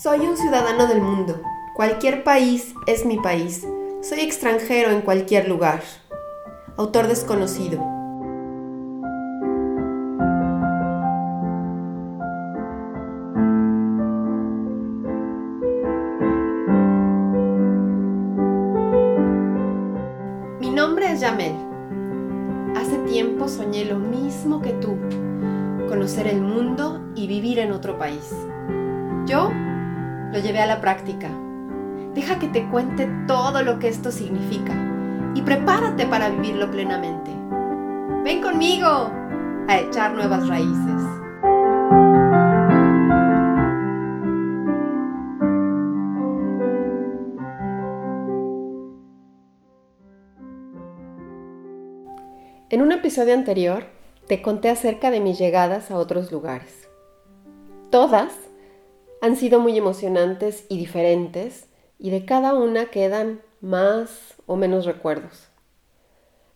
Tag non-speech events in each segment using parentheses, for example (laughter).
Soy un ciudadano del mundo. Cualquier país es mi país. Soy extranjero en cualquier lugar. Autor desconocido. Mi nombre es Yamel. Hace tiempo soñé lo mismo que tú, conocer el mundo y vivir en otro país. Yo lo llevé a la práctica. Deja que te cuente todo lo que esto significa y prepárate para vivirlo plenamente. Ven conmigo a echar nuevas raíces. En un episodio anterior te conté acerca de mis llegadas a otros lugares. Todas han sido muy emocionantes y diferentes y de cada una quedan más o menos recuerdos.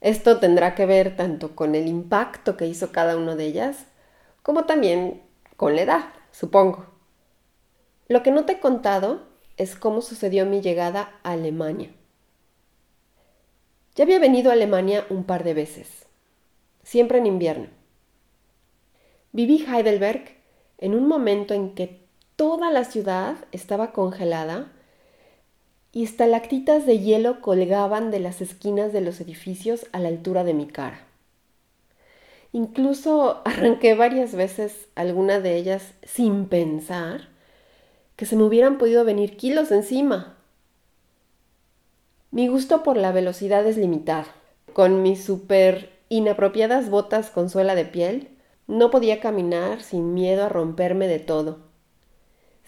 Esto tendrá que ver tanto con el impacto que hizo cada una de ellas, como también con la edad, supongo. Lo que no te he contado es cómo sucedió mi llegada a Alemania. Ya había venido a Alemania un par de veces, siempre en invierno. Viví Heidelberg en un momento en que toda la ciudad estaba congelada y estalactitas de hielo colgaban de las esquinas de los edificios a la altura de mi cara. Incluso (laughs) arranqué varias veces alguna de ellas sin pensar que se me hubieran podido venir kilos encima. Mi gusto por la velocidad es limitado. Con mis súper inapropiadas botas con suela de piel, no podía caminar sin miedo a romperme de todo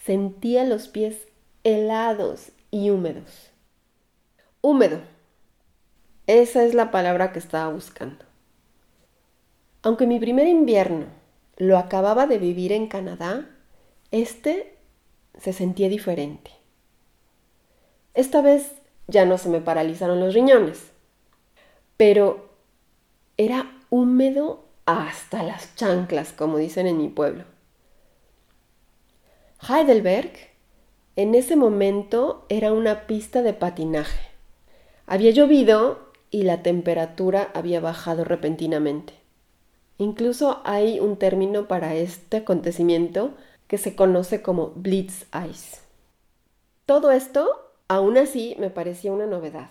sentía los pies helados y húmedos. Húmedo. Esa es la palabra que estaba buscando. Aunque mi primer invierno lo acababa de vivir en Canadá, este se sentía diferente. Esta vez ya no se me paralizaron los riñones, pero era húmedo hasta las chanclas, como dicen en mi pueblo. Heidelberg en ese momento era una pista de patinaje. Había llovido y la temperatura había bajado repentinamente. Incluso hay un término para este acontecimiento que se conoce como Blitz Ice. Todo esto, aún así, me parecía una novedad.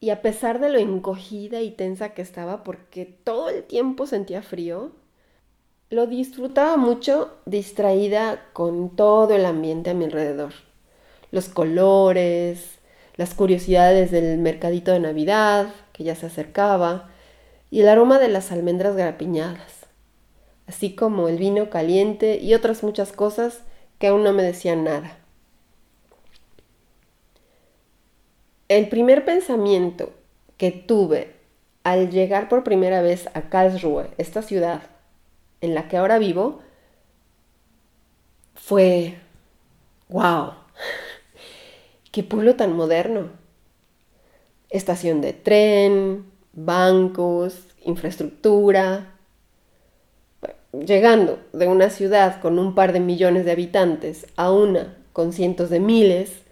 Y a pesar de lo encogida y tensa que estaba porque todo el tiempo sentía frío, lo disfrutaba mucho distraída con todo el ambiente a mi alrededor. Los colores, las curiosidades del mercadito de Navidad, que ya se acercaba, y el aroma de las almendras grapiñadas, así como el vino caliente y otras muchas cosas que aún no me decían nada. El primer pensamiento que tuve al llegar por primera vez a Karlsruhe, esta ciudad en la que ahora vivo fue, wow, (laughs) qué pueblo tan moderno. Estación de tren, bancos, infraestructura. Llegando de una ciudad con un par de millones de habitantes a una con cientos de miles,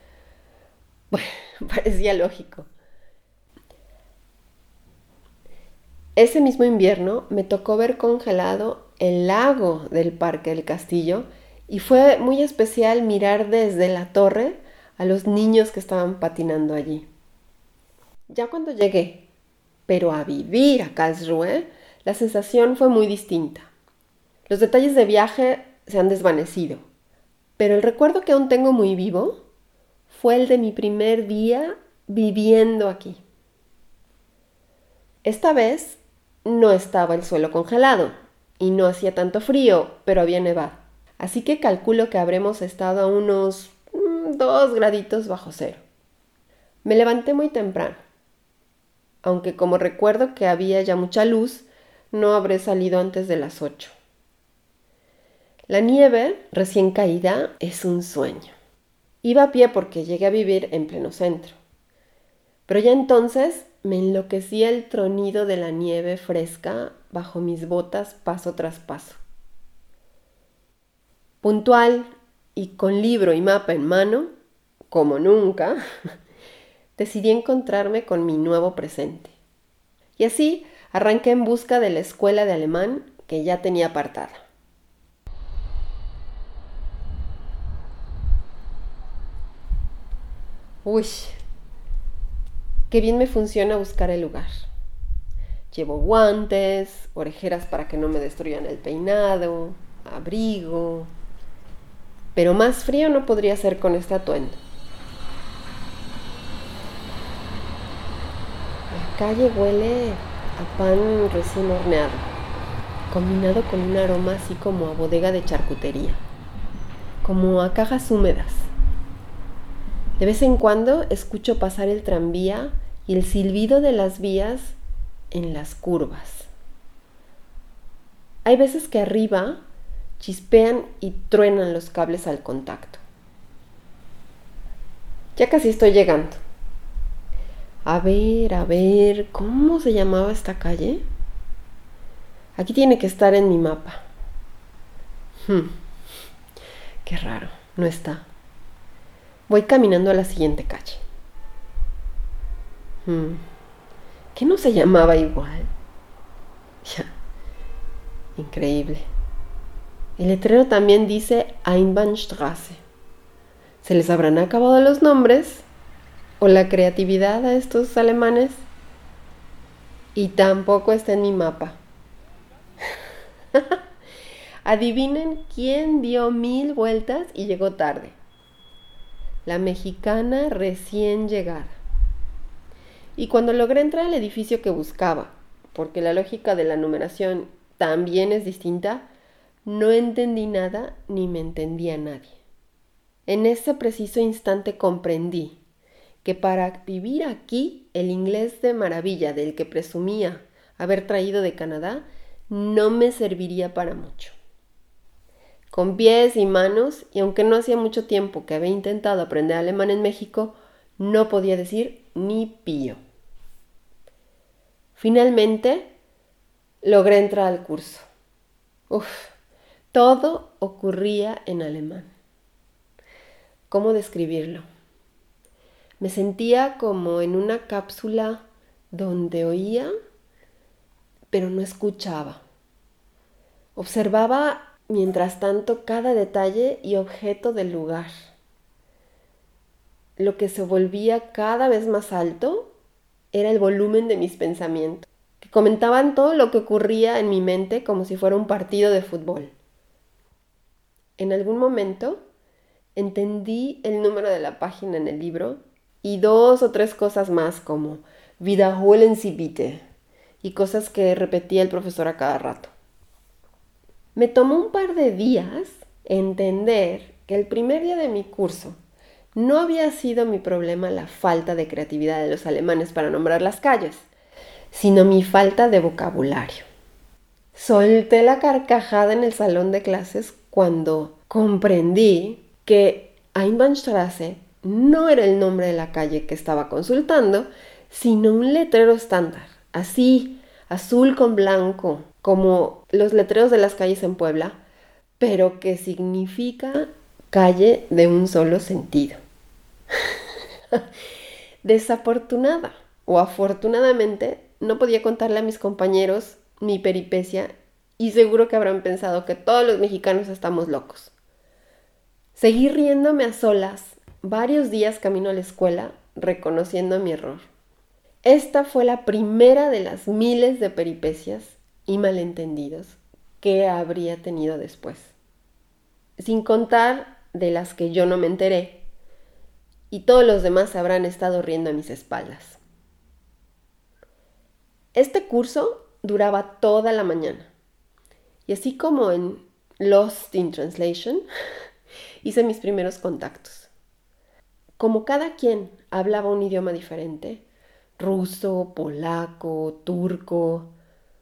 (laughs) parecía lógico. Ese mismo invierno me tocó ver congelado el lago del Parque del Castillo y fue muy especial mirar desde la torre a los niños que estaban patinando allí. Ya cuando llegué, pero a vivir a Karlsruhe, la sensación fue muy distinta. Los detalles de viaje se han desvanecido, pero el recuerdo que aún tengo muy vivo fue el de mi primer día viviendo aquí. Esta vez no estaba el suelo congelado, y no hacía tanto frío, pero había nevado. Así que calculo que habremos estado a unos mm, dos graditos bajo cero. Me levanté muy temprano, aunque como recuerdo que había ya mucha luz, no habré salido antes de las ocho. La nieve recién caída es un sueño. Iba a pie porque llegué a vivir en pleno centro. Pero ya entonces me enloquecía el tronido de la nieve fresca bajo mis botas paso tras paso. Puntual y con libro y mapa en mano, como nunca, (laughs) decidí encontrarme con mi nuevo presente. Y así arranqué en busca de la escuela de alemán que ya tenía apartada. Uy, qué bien me funciona buscar el lugar. Llevo guantes, orejeras para que no me destruyan el peinado, abrigo. Pero más frío no podría ser con este atuendo. La calle huele a pan recién horneado, combinado con un aroma así como a bodega de charcutería, como a cajas húmedas. De vez en cuando escucho pasar el tranvía y el silbido de las vías en las curvas. Hay veces que arriba chispean y truenan los cables al contacto. Ya casi estoy llegando. A ver, a ver, ¿cómo se llamaba esta calle? Aquí tiene que estar en mi mapa. Hmm, qué raro, no está. Voy caminando a la siguiente calle. Hmm. ¿Qué no se llamaba igual? Ya. Increíble. El letrero también dice Einbahnstraße. ¿Se les habrán acabado los nombres? ¿O la creatividad a estos alemanes? Y tampoco está en mi mapa. (laughs) Adivinen quién dio mil vueltas y llegó tarde. La mexicana recién llegada. Y cuando logré entrar al edificio que buscaba, porque la lógica de la numeración también es distinta, no entendí nada ni me entendía nadie. En ese preciso instante comprendí que para vivir aquí el inglés de maravilla del que presumía haber traído de Canadá no me serviría para mucho. Con pies y manos, y aunque no hacía mucho tiempo que había intentado aprender alemán en México, no podía decir ni pío. Finalmente, logré entrar al curso. Uf, todo ocurría en alemán. ¿Cómo describirlo? Me sentía como en una cápsula donde oía, pero no escuchaba. Observaba, mientras tanto, cada detalle y objeto del lugar. Lo que se volvía cada vez más alto era el volumen de mis pensamientos, que comentaban todo lo que ocurría en mi mente como si fuera un partido de fútbol. En algún momento entendí el número de la página en el libro y dos o tres cosas más como Wiederholen Sie bitte y cosas que repetía el profesor a cada rato. Me tomó un par de días entender que el primer día de mi curso no había sido mi problema la falta de creatividad de los alemanes para nombrar las calles, sino mi falta de vocabulario. Solté la carcajada en el salón de clases cuando comprendí que Einbahnstraße no era el nombre de la calle que estaba consultando, sino un letrero estándar, así, azul con blanco, como los letreros de las calles en Puebla, pero que significa calle de un solo sentido. (laughs) Desafortunada o afortunadamente, no podía contarle a mis compañeros mi peripecia y seguro que habrán pensado que todos los mexicanos estamos locos. Seguí riéndome a solas varios días camino a la escuela reconociendo mi error. Esta fue la primera de las miles de peripecias y malentendidos que habría tenido después. Sin contar de las que yo no me enteré y todos los demás habrán estado riendo a mis espaldas. Este curso duraba toda la mañana. Y así como en Lost in Translation, (laughs) hice mis primeros contactos. Como cada quien hablaba un idioma diferente, ruso, polaco, turco,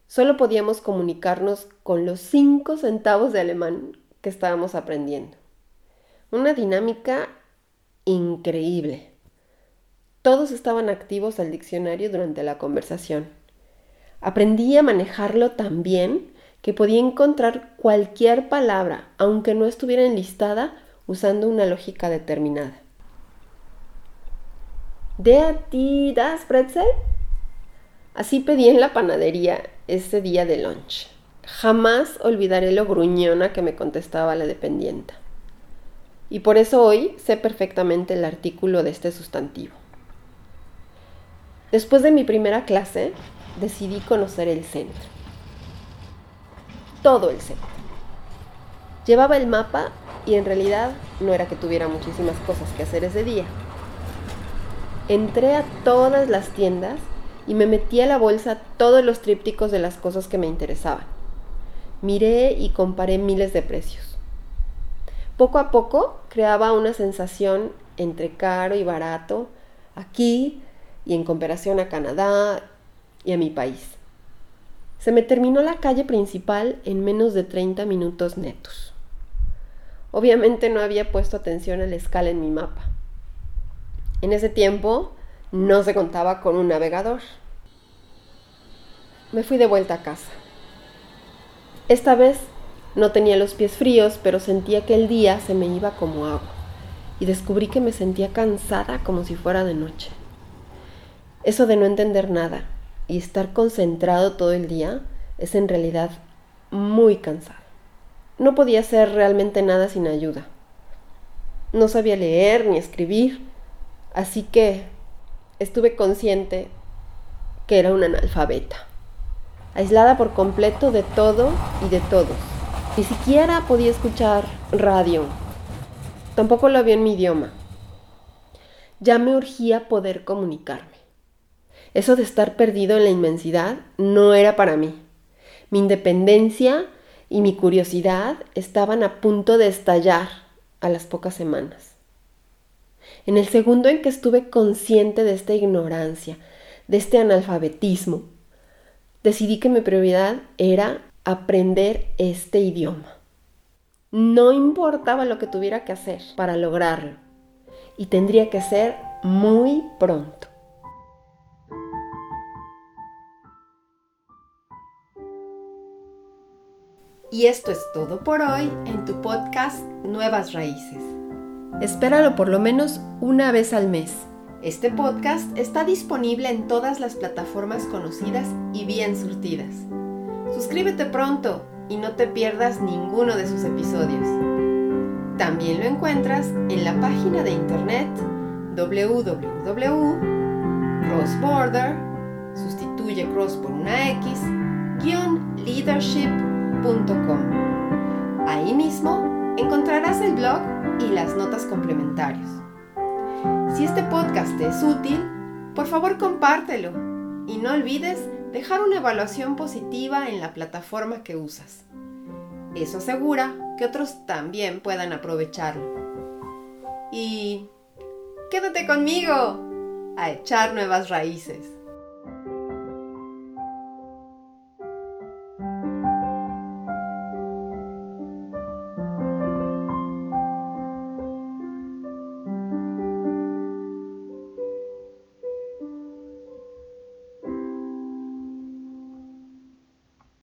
solo podíamos comunicarnos con los cinco centavos de alemán que estábamos aprendiendo. Una dinámica increíble. Todos estaban activos al diccionario durante la conversación. Aprendí a manejarlo tan bien que podía encontrar cualquier palabra, aunque no estuviera enlistada, usando una lógica determinada. ¿De ti das pretzel? Así pedí en la panadería ese día de lunch. Jamás olvidaré lo gruñona que me contestaba la dependienta. Y por eso hoy sé perfectamente el artículo de este sustantivo. Después de mi primera clase, decidí conocer el centro. Todo el centro. Llevaba el mapa y en realidad no era que tuviera muchísimas cosas que hacer ese día. Entré a todas las tiendas y me metí a la bolsa todos los trípticos de las cosas que me interesaban. Miré y comparé miles de precios. Poco a poco creaba una sensación entre caro y barato aquí y en comparación a Canadá y a mi país. Se me terminó la calle principal en menos de 30 minutos netos. Obviamente no había puesto atención a la escala en mi mapa. En ese tiempo no se contaba con un navegador. Me fui de vuelta a casa. Esta vez no tenía los pies fríos, pero sentía que el día se me iba como agua y descubrí que me sentía cansada como si fuera de noche. Eso de no entender nada y estar concentrado todo el día es en realidad muy cansado. No podía hacer realmente nada sin ayuda. No sabía leer ni escribir, así que estuve consciente que era una analfabeta, aislada por completo de todo y de todos. Ni siquiera podía escuchar radio. Tampoco lo había en mi idioma. Ya me urgía poder comunicarme. Eso de estar perdido en la inmensidad no era para mí. Mi independencia y mi curiosidad estaban a punto de estallar a las pocas semanas. En el segundo en que estuve consciente de esta ignorancia, de este analfabetismo, decidí que mi prioridad era aprender este idioma. No importaba lo que tuviera que hacer para lograrlo, y tendría que ser muy pronto. Y esto es todo por hoy en tu podcast Nuevas Raíces. Espéralo por lo menos una vez al mes. Este podcast está disponible en todas las plataformas conocidas y bien surtidas. Suscríbete pronto y no te pierdas ninguno de sus episodios. También lo encuentras en la página de internet www.crossborder, sustituye cross por una X, guion leadership Ahí mismo encontrarás el blog y las notas complementarias. Si este podcast te es útil, por favor compártelo y no olvides dejar una evaluación positiva en la plataforma que usas. Eso asegura que otros también puedan aprovecharlo. Y quédate conmigo a echar nuevas raíces.